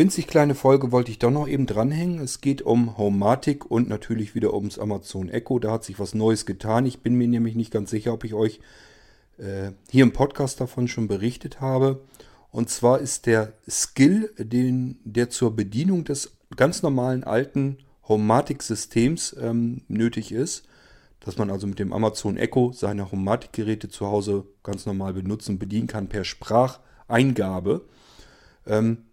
Winzig kleine Folge wollte ich doch noch eben dranhängen. Es geht um Homematic und natürlich wieder ums Amazon Echo. Da hat sich was Neues getan. Ich bin mir nämlich nicht ganz sicher, ob ich euch äh, hier im Podcast davon schon berichtet habe. Und zwar ist der Skill, den, der zur Bedienung des ganz normalen alten Homematic-Systems ähm, nötig ist, dass man also mit dem Amazon Echo seine Homematic-Geräte zu Hause ganz normal benutzen, bedienen kann per Spracheingabe. Ähm,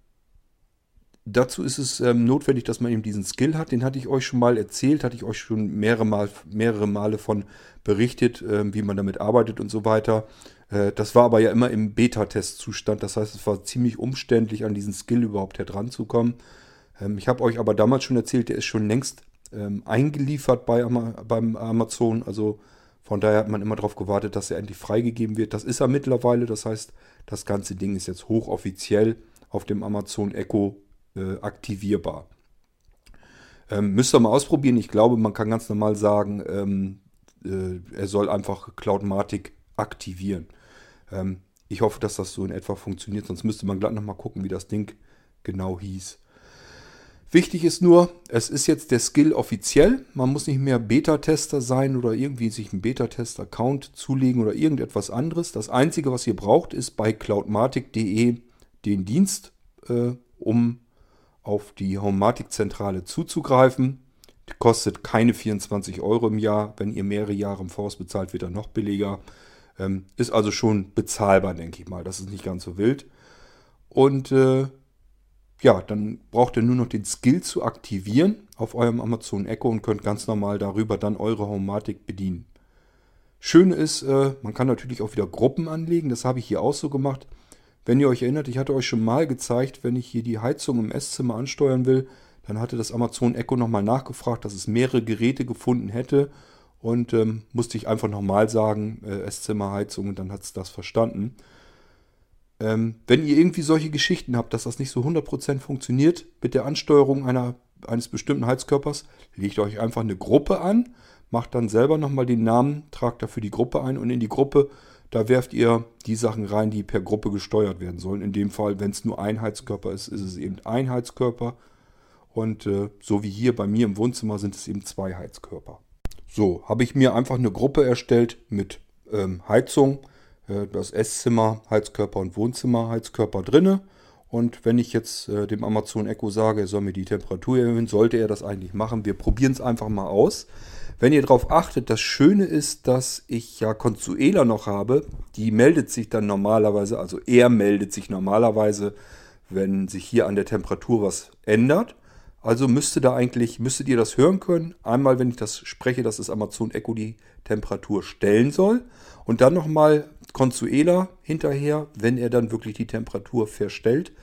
dazu ist es ähm, notwendig, dass man eben diesen Skill hat. Den hatte ich euch schon mal erzählt, hatte ich euch schon mehrere, mal, mehrere Male von berichtet, äh, wie man damit arbeitet und so weiter. Äh, das war aber ja immer im Beta-Test-Zustand. Das heißt, es war ziemlich umständlich, an diesen Skill überhaupt heranzukommen. Ähm, ich habe euch aber damals schon erzählt, der ist schon längst ähm, eingeliefert bei, beim Amazon. Also von daher hat man immer darauf gewartet, dass er endlich freigegeben wird. Das ist er mittlerweile. Das heißt, das ganze Ding ist jetzt hochoffiziell auf dem Amazon Echo äh, aktivierbar. Ähm, müsst ihr mal ausprobieren. Ich glaube, man kann ganz normal sagen, ähm, äh, er soll einfach Cloudmatic aktivieren. Ähm, ich hoffe, dass das so in etwa funktioniert, sonst müsste man gleich nochmal gucken, wie das Ding genau hieß. Wichtig ist nur, es ist jetzt der Skill offiziell. Man muss nicht mehr Beta-Tester sein oder irgendwie sich einen Beta-Test-Account zulegen oder irgendetwas anderes. Das Einzige, was ihr braucht, ist bei cloudmatic.de den Dienst, äh, um auf die Homematic-Zentrale zuzugreifen. Die kostet keine 24 Euro im Jahr. Wenn ihr mehrere Jahre im Voraus bezahlt, wird er noch billiger. Ähm, ist also schon bezahlbar, denke ich mal. Das ist nicht ganz so wild. Und äh, ja, dann braucht ihr nur noch den Skill zu aktivieren auf eurem Amazon Echo und könnt ganz normal darüber dann eure Homematic bedienen. Schön ist, äh, man kann natürlich auch wieder Gruppen anlegen. Das habe ich hier auch so gemacht. Wenn ihr euch erinnert, ich hatte euch schon mal gezeigt, wenn ich hier die Heizung im Esszimmer ansteuern will, dann hatte das Amazon Echo nochmal nachgefragt, dass es mehrere Geräte gefunden hätte und ähm, musste ich einfach nochmal sagen, äh, Esszimmerheizung und dann hat es das verstanden. Ähm, wenn ihr irgendwie solche Geschichten habt, dass das nicht so 100% funktioniert mit der Ansteuerung einer, eines bestimmten Heizkörpers, legt euch einfach eine Gruppe an, macht dann selber nochmal den Namen, tragt dafür die Gruppe ein und in die Gruppe da werft ihr die Sachen rein, die per Gruppe gesteuert werden sollen. In dem Fall, wenn es nur ein Heizkörper ist, ist es eben ein Heizkörper. Und äh, so wie hier bei mir im Wohnzimmer sind es eben zwei Heizkörper. So, habe ich mir einfach eine Gruppe erstellt mit ähm, Heizung, äh, das Esszimmer, Heizkörper und Wohnzimmer, Heizkörper drinne. Und wenn ich jetzt äh, dem Amazon Echo sage, er soll mir die Temperatur erhöhen, sollte er das eigentlich machen. Wir probieren es einfach mal aus. Wenn ihr darauf achtet, das Schöne ist, dass ich ja Consuela noch habe. Die meldet sich dann normalerweise, also er meldet sich normalerweise, wenn sich hier an der Temperatur was ändert. Also müsste da eigentlich, müsstet ihr das hören können. Einmal, wenn ich das spreche, dass das Amazon Echo die Temperatur stellen soll. Und dann nochmal Consuela hinterher, wenn er dann wirklich die Temperatur verstellt.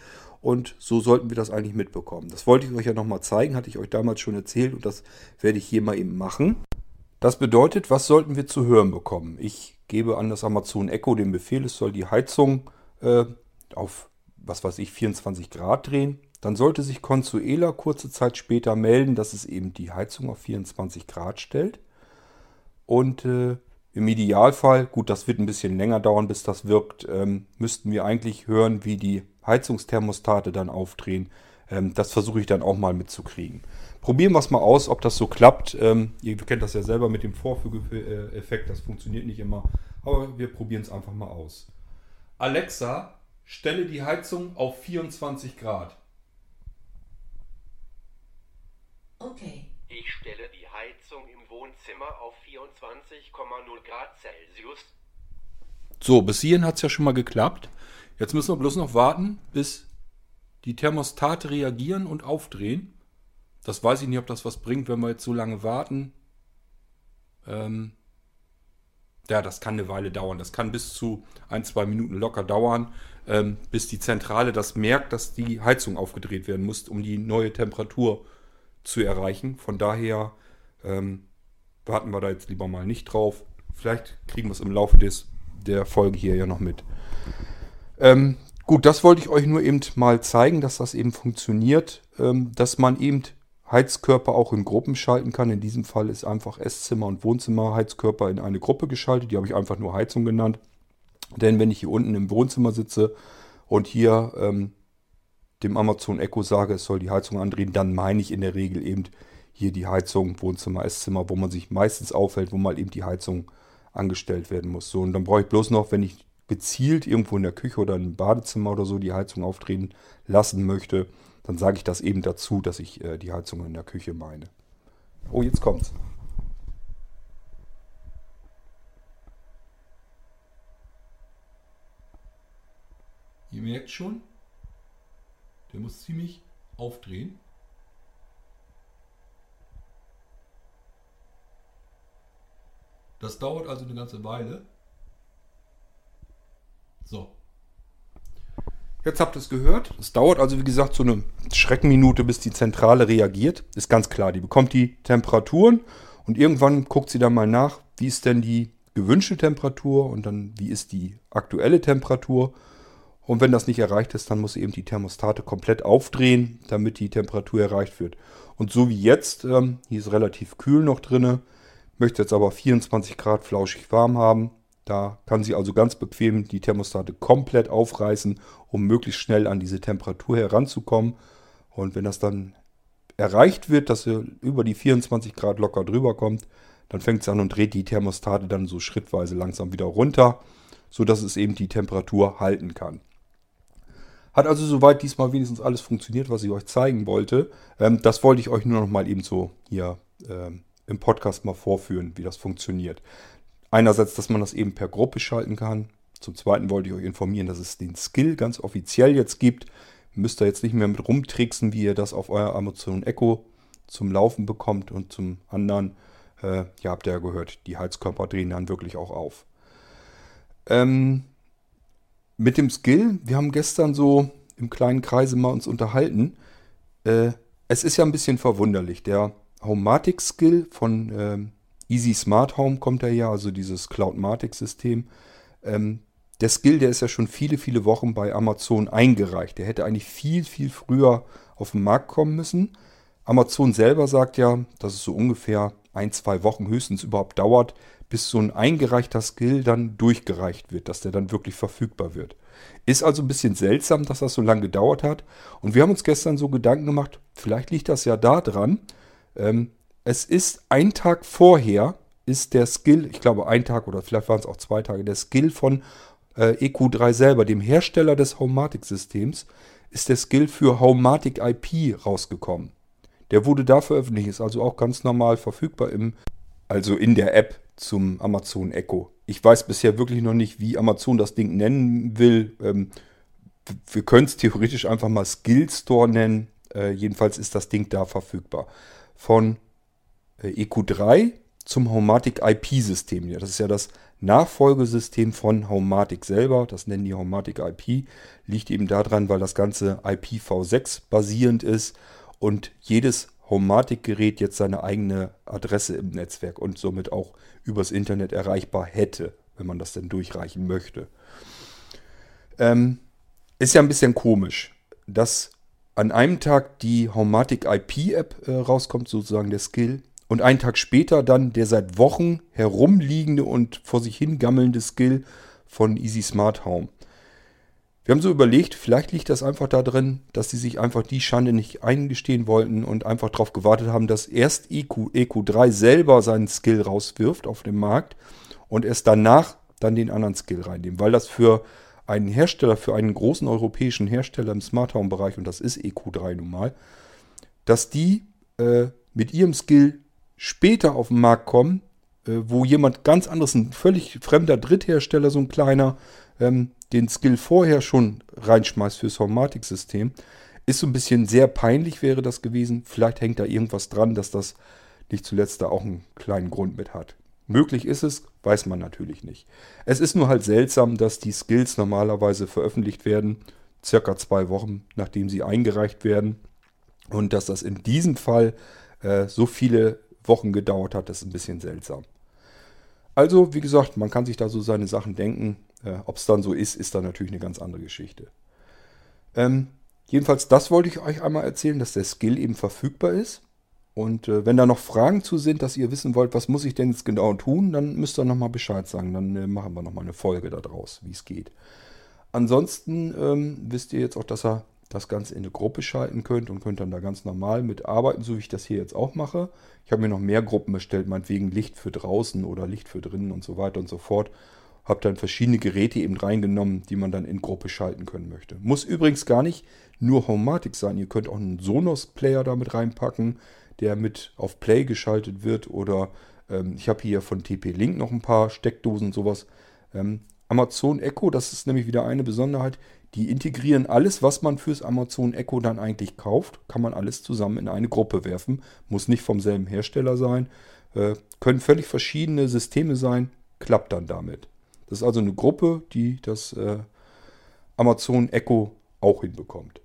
Und so sollten wir das eigentlich mitbekommen. Das wollte ich euch ja nochmal zeigen, hatte ich euch damals schon erzählt und das werde ich hier mal eben machen. Das bedeutet, was sollten wir zu hören bekommen? Ich gebe an das Amazon Echo den Befehl, es soll die Heizung äh, auf, was weiß ich, 24 Grad drehen. Dann sollte sich Consuela kurze Zeit später melden, dass es eben die Heizung auf 24 Grad stellt. Und äh, im Idealfall, gut, das wird ein bisschen länger dauern, bis das wirkt, ähm, müssten wir eigentlich hören, wie die Heizungsthermostate dann aufdrehen. Ähm, das versuche ich dann auch mal mitzukriegen. Probieren wir es mal aus, ob das so klappt. Ähm, ihr kennt das ja selber mit dem Vorfügeeffekt, das funktioniert nicht immer. Aber wir probieren es einfach mal aus. Alexa, stelle die Heizung auf 24 Grad. Okay. Ich stelle die Heizung im Wohnzimmer auf 24,0 Grad Celsius. So, bis hierhin hat es ja schon mal geklappt. Jetzt müssen wir bloß noch warten, bis die Thermostate reagieren und aufdrehen. Das weiß ich nicht, ob das was bringt, wenn wir jetzt so lange warten. Ähm ja, das kann eine Weile dauern. Das kann bis zu ein, zwei Minuten locker dauern, ähm, bis die Zentrale das merkt, dass die Heizung aufgedreht werden muss, um die neue Temperatur zu erreichen. Von daher ähm, warten wir da jetzt lieber mal nicht drauf. Vielleicht kriegen wir es im Laufe des, der Folge hier ja noch mit. Ähm, gut, das wollte ich euch nur eben mal zeigen, dass das eben funktioniert, ähm, dass man eben Heizkörper auch in Gruppen schalten kann. In diesem Fall ist einfach Esszimmer und Wohnzimmer Heizkörper in eine Gruppe geschaltet. Die habe ich einfach nur Heizung genannt. Denn wenn ich hier unten im Wohnzimmer sitze und hier ähm, dem Amazon Echo sage, es soll die Heizung andrehen, dann meine ich in der Regel eben hier die Heizung, Wohnzimmer, Esszimmer, wo man sich meistens aufhält, wo mal eben die Heizung angestellt werden muss. So, und dann brauche ich bloß noch, wenn ich gezielt irgendwo in der Küche oder im Badezimmer oder so die Heizung aufdrehen lassen möchte, dann sage ich das eben dazu, dass ich äh, die Heizung in der Küche meine. Oh, jetzt kommt's. Ihr merkt schon, der muss ziemlich aufdrehen. Das dauert also eine ganze Weile. So. Jetzt habt ihr es gehört. Es dauert also, wie gesagt, so eine Schreckenminute, bis die Zentrale reagiert. Ist ganz klar, die bekommt die Temperaturen und irgendwann guckt sie dann mal nach, wie ist denn die gewünschte Temperatur und dann wie ist die aktuelle Temperatur. Und wenn das nicht erreicht ist, dann muss sie eben die Thermostate komplett aufdrehen, damit die Temperatur erreicht wird. Und so wie jetzt, ähm, hier ist relativ kühl noch drin, möchte jetzt aber 24 Grad flauschig warm haben. Da kann sie also ganz bequem die Thermostate komplett aufreißen, um möglichst schnell an diese Temperatur heranzukommen. Und wenn das dann erreicht wird, dass sie über die 24 Grad locker drüber kommt, dann fängt sie an und dreht die Thermostate dann so schrittweise langsam wieder runter, sodass es eben die Temperatur halten kann. Hat also soweit diesmal wenigstens alles funktioniert, was ich euch zeigen wollte. Ähm, das wollte ich euch nur noch mal eben so hier ähm, im Podcast mal vorführen, wie das funktioniert. Einerseits, dass man das eben per Gruppe schalten kann. Zum Zweiten wollte ich euch informieren, dass es den Skill ganz offiziell jetzt gibt. Müsst ihr jetzt nicht mehr mit rumtricksen, wie ihr das auf euer Amazon Echo zum Laufen bekommt. Und zum anderen, äh, ihr habt ja gehört, die Heizkörper drehen dann wirklich auch auf. Ähm, mit dem Skill, wir haben gestern so im kleinen Kreise mal uns unterhalten. Äh, es ist ja ein bisschen verwunderlich. Der Homematic Skill von ähm, Easy Smart Home kommt er ja, also dieses Cloudmatic-System. Ähm, der Skill, der ist ja schon viele, viele Wochen bei Amazon eingereicht. Der hätte eigentlich viel, viel früher auf den Markt kommen müssen. Amazon selber sagt ja, dass es so ungefähr ein, zwei Wochen höchstens überhaupt dauert, bis so ein eingereichter Skill dann durchgereicht wird, dass der dann wirklich verfügbar wird. Ist also ein bisschen seltsam, dass das so lange gedauert hat. Und wir haben uns gestern so Gedanken gemacht, vielleicht liegt das ja daran, ähm, es ist ein Tag vorher, ist der Skill, ich glaube ein Tag oder vielleicht waren es auch zwei Tage, der Skill von äh, EQ3 selber, dem Hersteller des Homematic-Systems, ist der Skill für Homematic IP rausgekommen. Der wurde da veröffentlicht, ist also auch ganz normal verfügbar im, also in der App zum Amazon Echo. Ich weiß bisher wirklich noch nicht, wie Amazon das Ding nennen will. Ähm, wir können es theoretisch einfach mal Skill Store nennen. Äh, jedenfalls ist das Ding da verfügbar von EQ3 zum Homematic IP-System. das ist ja das Nachfolgesystem von Homematic selber. Das nennen die Homematic IP. Liegt eben daran, weil das Ganze IPv6 basierend ist und jedes Homematic-Gerät jetzt seine eigene Adresse im Netzwerk und somit auch übers Internet erreichbar hätte, wenn man das denn durchreichen möchte. Ähm, ist ja ein bisschen komisch, dass an einem Tag die Homematic IP-App äh, rauskommt, sozusagen der Skill, und einen Tag später dann der seit Wochen herumliegende und vor sich hingammelnde Skill von Easy Smart Home. Wir haben so überlegt, vielleicht liegt das einfach da drin, dass sie sich einfach die Schande nicht eingestehen wollten und einfach darauf gewartet haben, dass erst EQ, EQ3 selber seinen Skill rauswirft auf dem Markt und erst danach dann den anderen Skill reinnehmen, weil das für einen Hersteller, für einen großen europäischen Hersteller im Smart Home Bereich, und das ist EQ3 nun mal, dass die äh, mit ihrem Skill später auf den Markt kommen, äh, wo jemand ganz anderes, ein völlig fremder Dritthersteller, so ein kleiner, ähm, den Skill vorher schon reinschmeißt fürs Homematic-System, ist so ein bisschen sehr peinlich wäre das gewesen. Vielleicht hängt da irgendwas dran, dass das nicht zuletzt da auch einen kleinen Grund mit hat. Möglich ist es, weiß man natürlich nicht. Es ist nur halt seltsam, dass die Skills normalerweise veröffentlicht werden, circa zwei Wochen nachdem sie eingereicht werden. Und dass das in diesem Fall äh, so viele Wochen gedauert hat, das ist ein bisschen seltsam. Also, wie gesagt, man kann sich da so seine Sachen denken. Äh, Ob es dann so ist, ist dann natürlich eine ganz andere Geschichte. Ähm, jedenfalls, das wollte ich euch einmal erzählen, dass der Skill eben verfügbar ist. Und äh, wenn da noch Fragen zu sind, dass ihr wissen wollt, was muss ich denn jetzt genau tun, dann müsst ihr nochmal Bescheid sagen. Dann äh, machen wir nochmal eine Folge daraus, wie es geht. Ansonsten ähm, wisst ihr jetzt auch, dass, er, das Ganze in eine Gruppe schalten könnt und könnt dann da ganz normal mitarbeiten, so wie ich das hier jetzt auch mache. Ich habe mir noch mehr Gruppen bestellt, meinetwegen Licht für draußen oder Licht für drinnen und so weiter und so fort. Habe dann verschiedene Geräte eben reingenommen, die man dann in Gruppe schalten können möchte. Muss übrigens gar nicht nur Homematic sein. Ihr könnt auch einen Sonos-Player damit reinpacken, der mit auf Play geschaltet wird. Oder ähm, ich habe hier von TP-Link noch ein paar Steckdosen und sowas. Ähm, Amazon Echo, das ist nämlich wieder eine Besonderheit. Die integrieren alles, was man fürs Amazon Echo dann eigentlich kauft, kann man alles zusammen in eine Gruppe werfen. Muss nicht vom selben Hersteller sein. Äh, können völlig verschiedene Systeme sein, klappt dann damit. Das ist also eine Gruppe, die das äh, Amazon Echo auch hinbekommt.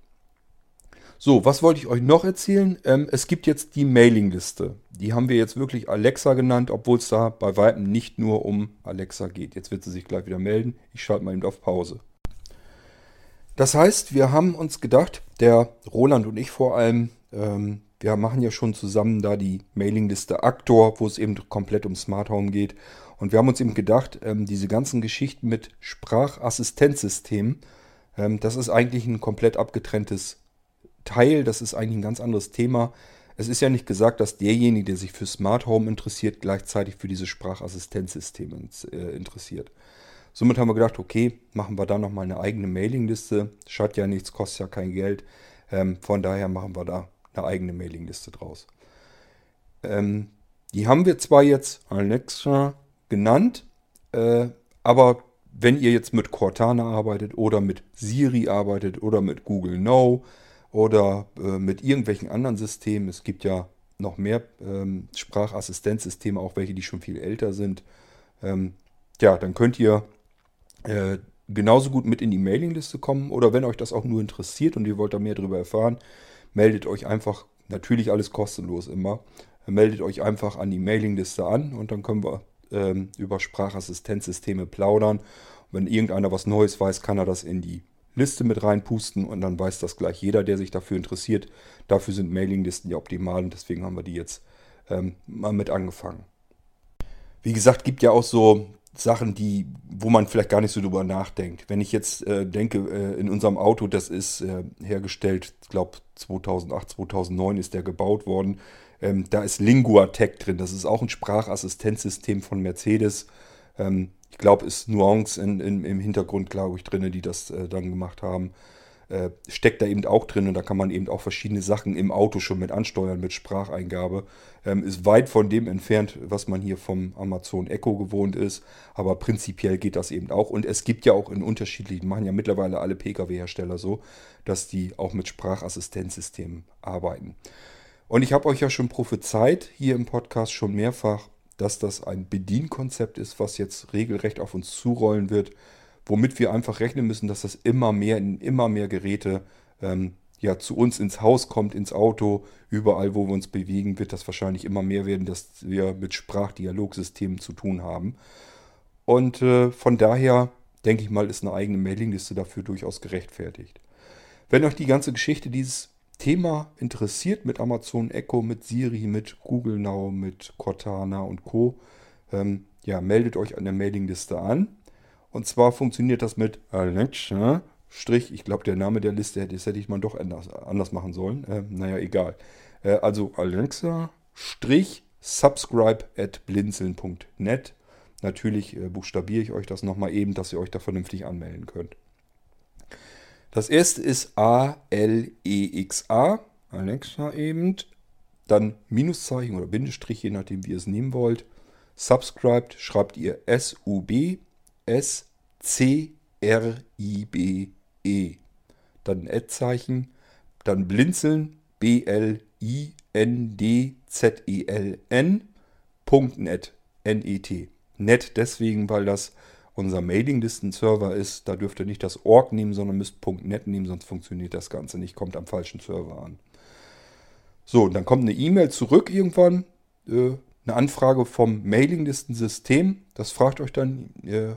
So, was wollte ich euch noch erzählen? Ähm, es gibt jetzt die Mailingliste. Die haben wir jetzt wirklich Alexa genannt, obwohl es da bei weitem nicht nur um Alexa geht. Jetzt wird sie sich gleich wieder melden. Ich schalte mal eben auf Pause. Das heißt, wir haben uns gedacht, der Roland und ich vor allem, ähm, wir machen ja schon zusammen da die Mailingliste Aktor, wo es eben komplett um Smart Home geht. Und wir haben uns eben gedacht, ähm, diese ganzen Geschichten mit Sprachassistenzsystemen, ähm, das ist eigentlich ein komplett abgetrenntes Teil, das ist eigentlich ein ganz anderes Thema. Es ist ja nicht gesagt, dass derjenige, der sich für Smart Home interessiert, gleichzeitig für diese Sprachassistenzsysteme äh, interessiert. Somit haben wir gedacht, okay, machen wir da nochmal eine eigene Mailingliste. Schadet ja nichts, kostet ja kein Geld. Ähm, von daher machen wir da eine eigene Mailingliste draus. Ähm, die haben wir zwar jetzt Alexa genannt, äh, aber wenn ihr jetzt mit Cortana arbeitet oder mit Siri arbeitet oder mit Google Now oder äh, mit irgendwelchen anderen Systemen, es gibt ja noch mehr ähm, Sprachassistenzsysteme, auch welche, die schon viel älter sind, ähm, ja, dann könnt ihr äh, genauso gut mit in die Mailingliste kommen oder wenn euch das auch nur interessiert und ihr wollt da mehr darüber erfahren, meldet euch einfach, natürlich alles kostenlos immer, meldet euch einfach an die Mailingliste an und dann können wir ähm, über Sprachassistenzsysteme plaudern. Und wenn irgendeiner was Neues weiß, kann er das in die Liste mit reinpusten und dann weiß das gleich jeder, der sich dafür interessiert. Dafür sind Mailinglisten ja optimal und deswegen haben wir die jetzt ähm, mal mit angefangen. Wie gesagt, gibt ja auch so Sachen, die, wo man vielleicht gar nicht so drüber nachdenkt. Wenn ich jetzt äh, denke, äh, in unserem Auto, das ist äh, hergestellt, ich glaube 2008, 2009 ist der gebaut worden. Ähm, da ist LinguaTech drin. Das ist auch ein Sprachassistenzsystem von Mercedes. Ähm, ich glaube, ist Nuance in, in, im Hintergrund, glaube ich, drin, die das äh, dann gemacht haben äh, steckt da eben auch drin und da kann man eben auch verschiedene Sachen im Auto schon mit ansteuern, mit Spracheingabe. Ähm, ist weit von dem entfernt, was man hier vom Amazon Echo gewohnt ist, aber prinzipiell geht das eben auch. Und es gibt ja auch in unterschiedlichen, machen ja mittlerweile alle Pkw-Hersteller so, dass die auch mit Sprachassistenzsystemen arbeiten. Und ich habe euch ja schon prophezeit, hier im Podcast schon mehrfach, dass das ein Bedienkonzept ist, was jetzt regelrecht auf uns zurollen wird womit wir einfach rechnen müssen, dass das immer mehr in immer mehr Geräte ähm, ja, zu uns ins Haus kommt, ins Auto, überall, wo wir uns bewegen, wird das wahrscheinlich immer mehr werden, dass wir mit Sprachdialogsystemen zu tun haben. Und äh, von daher denke ich mal, ist eine eigene Mailingliste dafür durchaus gerechtfertigt. Wenn euch die ganze Geschichte dieses Thema interessiert mit Amazon Echo, mit Siri, mit Google Now, mit Cortana und Co., ähm, ja, meldet euch an der Mailingliste an. Und zwar funktioniert das mit Alexa, Strich, ich glaube, der Name der Liste, das hätte ich mal doch anders, anders machen sollen. Äh, naja, egal. Äh, also Alexa, Strich, subscribe at blinzeln.net. Natürlich äh, buchstabiere ich euch das nochmal eben, dass ihr euch da vernünftig anmelden könnt. Das erste ist A-L-E-X-A, Alexa eben. Dann Minuszeichen oder Bindestrich, je nachdem, wie ihr es nehmen wollt. Subscribed schreibt ihr S-U-B S-C-R-I-B-E. Dann ein Ad-Zeichen, dann blinzeln, B-L-I-N-D-Z-E-L-N, Punkt net, N-E-T. Net deswegen, weil das unser Mailinglisten-Server ist. Da dürft ihr nicht das Org nehmen, sondern müsst .net nehmen, sonst funktioniert das Ganze nicht, kommt am falschen Server an. So, und dann kommt eine E-Mail zurück irgendwann. Äh, eine Anfrage vom Mailinglistensystem. Das fragt euch dann, äh,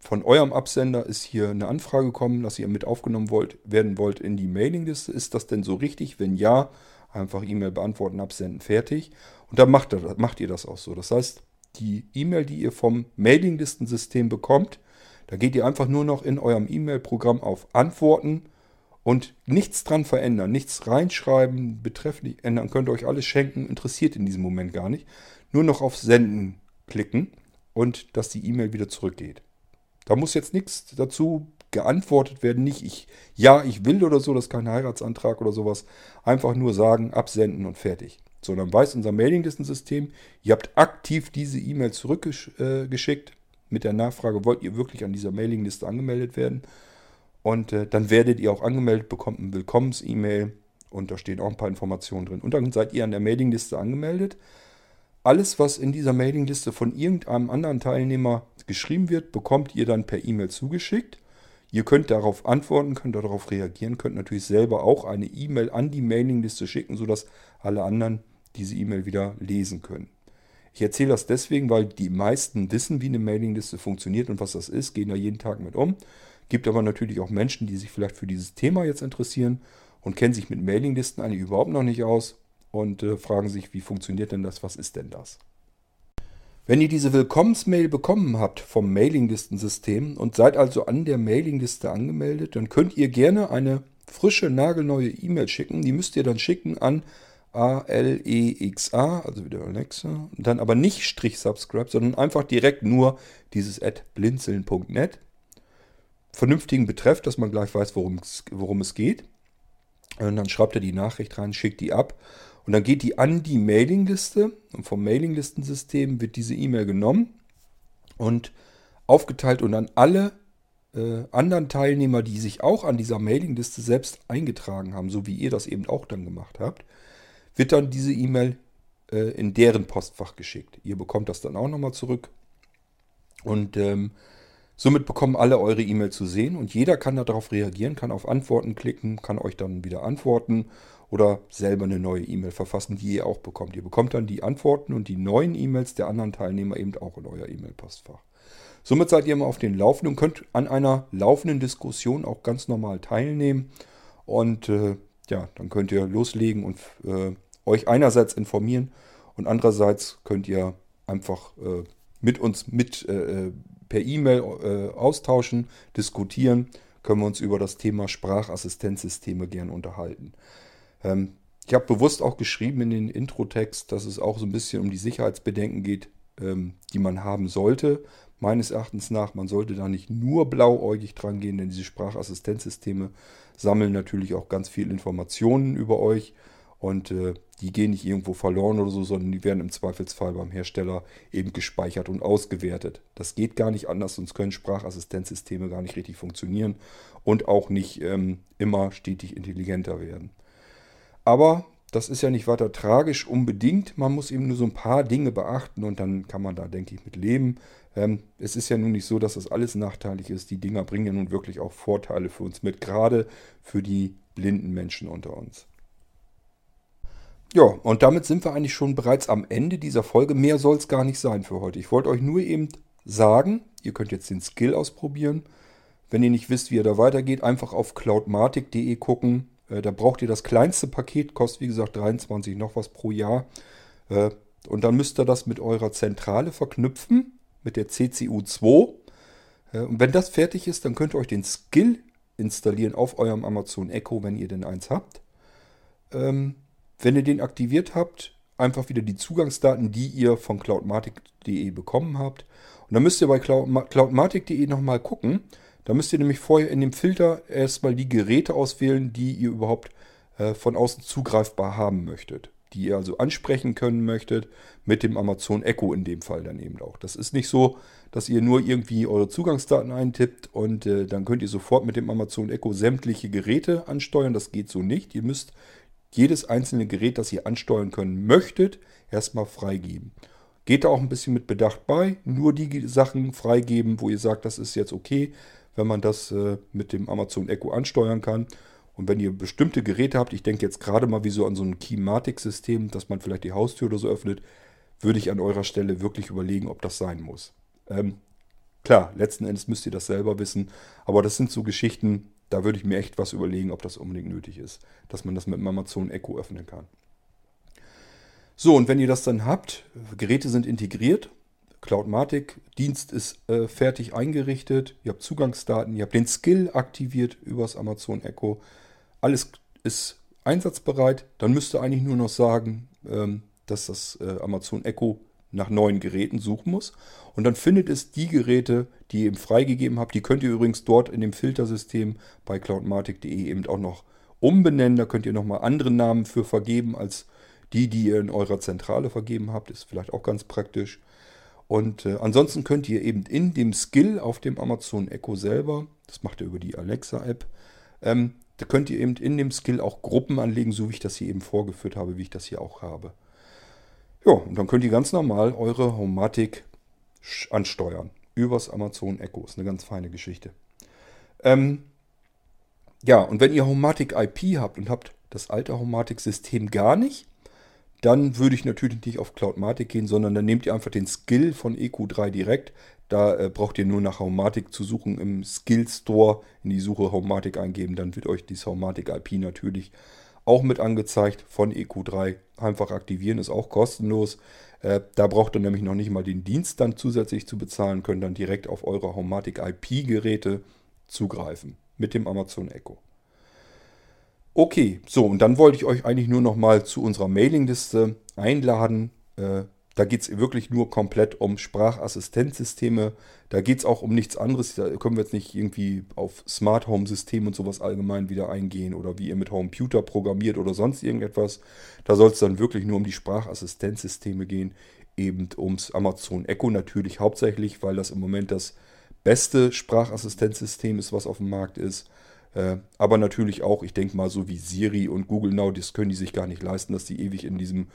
von eurem Absender ist hier eine Anfrage gekommen, dass ihr mit aufgenommen wollt, werden wollt in die Mailingliste. Ist das denn so richtig? Wenn ja, einfach E-Mail beantworten, absenden, fertig. Und dann macht, macht ihr das auch so. Das heißt, die E-Mail, die ihr vom Mailinglistensystem bekommt, da geht ihr einfach nur noch in eurem E-Mail-Programm auf Antworten und nichts dran verändern, nichts reinschreiben, betreffend ändern, könnt ihr euch alles schenken, interessiert in diesem Moment gar nicht. Nur noch auf Senden klicken und dass die E-Mail wieder zurückgeht. Da muss jetzt nichts dazu geantwortet werden, nicht ich, ja, ich will oder so, das ist kein Heiratsantrag oder sowas. Einfach nur sagen, absenden und fertig. So, dann weiß unser Mailinglistensystem, ihr habt aktiv diese E-Mail zurückgeschickt mit der Nachfrage, wollt ihr wirklich an dieser Mailingliste angemeldet werden? Und äh, dann werdet ihr auch angemeldet, bekommt ein Willkommens-E-Mail und da stehen auch ein paar Informationen drin. Und dann seid ihr an der Mailingliste angemeldet. Alles, was in dieser Mailingliste von irgendeinem anderen Teilnehmer geschrieben wird, bekommt ihr dann per E-Mail zugeschickt. Ihr könnt darauf antworten, könnt darauf reagieren, könnt natürlich selber auch eine E-Mail an die Mailingliste schicken, sodass alle anderen diese E-Mail wieder lesen können. Ich erzähle das deswegen, weil die meisten wissen, wie eine Mailingliste funktioniert und was das ist, gehen da jeden Tag mit um. Gibt aber natürlich auch Menschen, die sich vielleicht für dieses Thema jetzt interessieren und kennen sich mit Mailinglisten eigentlich überhaupt noch nicht aus und äh, fragen sich, wie funktioniert denn das, was ist denn das? Wenn ihr diese Willkommensmail bekommen habt vom Mailinglistensystem und seid also an der Mailingliste angemeldet, dann könnt ihr gerne eine frische, nagelneue E-Mail schicken. Die müsst ihr dann schicken an A-L-E-X-A, also wieder Alexa, dann aber nicht Strich Subscribe, sondern einfach direkt nur dieses at blinzeln.net vernünftigen Betreff, dass man gleich weiß, worum es, worum es geht. Und dann schreibt er die Nachricht rein, schickt die ab. Und dann geht die an die Mailingliste. Und vom Mailinglistensystem wird diese E-Mail genommen und aufgeteilt und an alle äh, anderen Teilnehmer, die sich auch an dieser Mailingliste selbst eingetragen haben, so wie ihr das eben auch dann gemacht habt, wird dann diese E-Mail äh, in deren Postfach geschickt. Ihr bekommt das dann auch nochmal zurück. Und ähm, Somit bekommen alle eure E-Mail zu sehen und jeder kann darauf reagieren, kann auf Antworten klicken, kann euch dann wieder antworten oder selber eine neue E-Mail verfassen, die ihr auch bekommt. Ihr bekommt dann die Antworten und die neuen E-Mails der anderen Teilnehmer eben auch in euer E-Mail-Postfach. Somit seid ihr immer auf den Laufenden und könnt an einer laufenden Diskussion auch ganz normal teilnehmen. Und äh, ja, dann könnt ihr loslegen und äh, euch einerseits informieren und andererseits könnt ihr einfach äh, mit uns mit äh, äh, per E-Mail äh, austauschen, diskutieren, können wir uns über das Thema Sprachassistenzsysteme gern unterhalten. Ähm, ich habe bewusst auch geschrieben in den Intro-Text, dass es auch so ein bisschen um die Sicherheitsbedenken geht, ähm, die man haben sollte. Meines Erachtens nach, man sollte da nicht nur blauäugig dran gehen, denn diese Sprachassistenzsysteme sammeln natürlich auch ganz viel Informationen über euch und äh, die gehen nicht irgendwo verloren oder so, sondern die werden im Zweifelsfall beim Hersteller eben gespeichert und ausgewertet. Das geht gar nicht anders, sonst können Sprachassistenzsysteme gar nicht richtig funktionieren und auch nicht ähm, immer stetig intelligenter werden. Aber das ist ja nicht weiter tragisch unbedingt. Man muss eben nur so ein paar Dinge beachten und dann kann man da, denke ich, mit leben. Ähm, es ist ja nun nicht so, dass das alles nachteilig ist. Die Dinger bringen ja nun wirklich auch Vorteile für uns mit, gerade für die blinden Menschen unter uns. Ja, und damit sind wir eigentlich schon bereits am Ende dieser Folge. Mehr soll es gar nicht sein für heute. Ich wollte euch nur eben sagen, ihr könnt jetzt den Skill ausprobieren. Wenn ihr nicht wisst, wie ihr da weitergeht, einfach auf cloudmatic.de gucken. Äh, da braucht ihr das kleinste Paket, kostet wie gesagt 23 noch was pro Jahr. Äh, und dann müsst ihr das mit eurer Zentrale verknüpfen, mit der CCU2. Äh, und wenn das fertig ist, dann könnt ihr euch den Skill installieren auf eurem Amazon Echo, wenn ihr denn eins habt. Ähm, wenn ihr den aktiviert habt, einfach wieder die Zugangsdaten, die ihr von cloudmatic.de bekommen habt. Und dann müsst ihr bei cloudmatic.de nochmal gucken. Da müsst ihr nämlich vorher in dem Filter erstmal die Geräte auswählen, die ihr überhaupt äh, von außen zugreifbar haben möchtet. Die ihr also ansprechen können möchtet, mit dem Amazon Echo in dem Fall dann eben auch. Das ist nicht so, dass ihr nur irgendwie eure Zugangsdaten eintippt und äh, dann könnt ihr sofort mit dem Amazon Echo sämtliche Geräte ansteuern. Das geht so nicht. Ihr müsst jedes einzelne Gerät, das ihr ansteuern können möchtet, erstmal freigeben. Geht da auch ein bisschen mit Bedacht bei. Nur die Sachen freigeben, wo ihr sagt, das ist jetzt okay, wenn man das äh, mit dem Amazon Echo ansteuern kann. Und wenn ihr bestimmte Geräte habt, ich denke jetzt gerade mal wie so an so ein Keymatic-System, dass man vielleicht die Haustür oder so öffnet, würde ich an eurer Stelle wirklich überlegen, ob das sein muss. Ähm, klar, letzten Endes müsst ihr das selber wissen, aber das sind so Geschichten, da würde ich mir echt was überlegen, ob das unbedingt nötig ist, dass man das mit dem Amazon Echo öffnen kann. So, und wenn ihr das dann habt, Geräte sind integriert, Cloudmatic, Dienst ist äh, fertig eingerichtet, ihr habt Zugangsdaten, ihr habt den Skill aktiviert übers Amazon Echo, alles ist einsatzbereit. Dann müsst ihr eigentlich nur noch sagen, ähm, dass das äh, Amazon Echo nach neuen Geräten suchen muss. Und dann findet es die Geräte, die ihr eben freigegeben habt. Die könnt ihr übrigens dort in dem Filtersystem bei cloudmatic.de eben auch noch umbenennen. Da könnt ihr nochmal andere Namen für vergeben als die, die ihr in eurer Zentrale vergeben habt. Ist vielleicht auch ganz praktisch. Und äh, ansonsten könnt ihr eben in dem Skill auf dem Amazon Echo selber, das macht ihr über die Alexa-App, ähm, da könnt ihr eben in dem Skill auch Gruppen anlegen, so wie ich das hier eben vorgeführt habe, wie ich das hier auch habe. Ja, und dann könnt ihr ganz normal eure Homatic ansteuern. Übers Amazon Echo. Ist eine ganz feine Geschichte. Ähm, ja, und wenn ihr Homatic IP habt und habt das alte Homatic-System gar nicht, dann würde ich natürlich nicht auf Cloudmatic gehen, sondern dann nehmt ihr einfach den Skill von EQ3 direkt. Da äh, braucht ihr nur nach Homatic zu suchen im Skill Store in die Suche Homatic eingeben. Dann wird euch dieses Homatic IP natürlich auch mit angezeigt von EQ3. Einfach aktivieren ist auch kostenlos. Äh, da braucht ihr nämlich noch nicht mal den Dienst dann zusätzlich zu bezahlen, könnt dann direkt auf eure Homatic IP-Geräte zugreifen mit dem Amazon Echo. Okay, so und dann wollte ich euch eigentlich nur noch mal zu unserer Mailingliste einladen. Äh, da geht es wirklich nur komplett um Sprachassistenzsysteme. Da geht es auch um nichts anderes. Da können wir jetzt nicht irgendwie auf Smart Home System und sowas allgemein wieder eingehen oder wie ihr mit Computer programmiert oder sonst irgendetwas. Da soll es dann wirklich nur um die Sprachassistenzsysteme gehen. Eben ums Amazon Echo natürlich hauptsächlich, weil das im Moment das beste Sprachassistenzsystem ist, was auf dem Markt ist. Äh, aber natürlich auch, ich denke mal, so wie Siri und Google Now, das können die sich gar nicht leisten, dass die ewig in diesem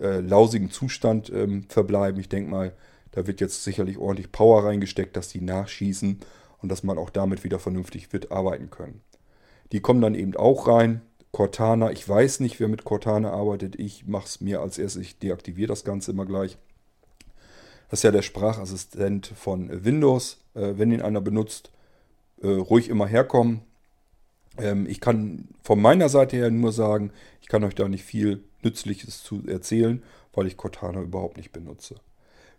äh, lausigen Zustand ähm, verbleiben. Ich denke mal, da wird jetzt sicherlich ordentlich Power reingesteckt, dass die nachschießen und dass man auch damit wieder vernünftig wird arbeiten können. Die kommen dann eben auch rein. Cortana, ich weiß nicht, wer mit Cortana arbeitet. Ich mache es mir als erstes, ich deaktiviere das Ganze immer gleich. Das ist ja der Sprachassistent von Windows. Äh, wenn ihn einer benutzt, äh, ruhig immer herkommen. Ähm, ich kann von meiner Seite her nur sagen, ich kann euch da nicht viel Nützliches zu erzählen, weil ich Cortana überhaupt nicht benutze.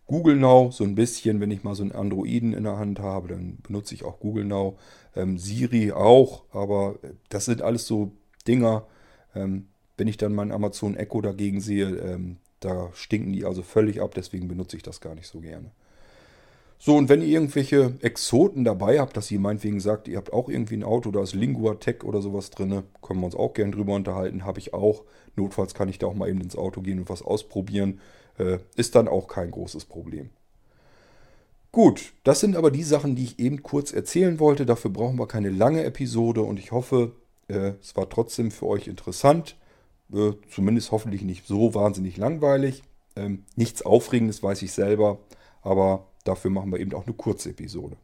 Google Now so ein bisschen, wenn ich mal so einen Androiden in der Hand habe, dann benutze ich auch Google Now. Ähm, Siri auch, aber das sind alles so Dinger. Ähm, wenn ich dann meinen Amazon Echo dagegen sehe, ähm, da stinken die also völlig ab, deswegen benutze ich das gar nicht so gerne. So, und wenn ihr irgendwelche Exoten dabei habt, dass ihr meinetwegen sagt, ihr habt auch irgendwie ein Auto, da ist Lingua Tech oder sowas drin, können wir uns auch gerne drüber unterhalten, habe ich auch. Notfalls kann ich da auch mal eben ins Auto gehen und was ausprobieren. Äh, ist dann auch kein großes Problem. Gut, das sind aber die Sachen, die ich eben kurz erzählen wollte. Dafür brauchen wir keine lange Episode und ich hoffe, äh, es war trotzdem für euch interessant. Äh, zumindest hoffentlich nicht so wahnsinnig langweilig. Ähm, nichts Aufregendes weiß ich selber, aber Dafür machen wir eben auch eine kurze Episode.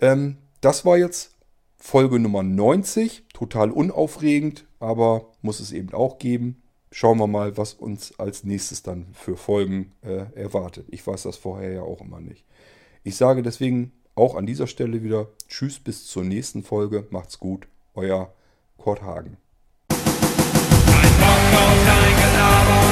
Ähm, das war jetzt Folge Nummer 90. Total unaufregend, aber muss es eben auch geben. Schauen wir mal, was uns als nächstes dann für Folgen äh, erwartet. Ich weiß das vorher ja auch immer nicht. Ich sage deswegen auch an dieser Stelle wieder Tschüss bis zur nächsten Folge. Macht's gut, euer Kurt Hagen. Ein Bock auf dein Gelaber,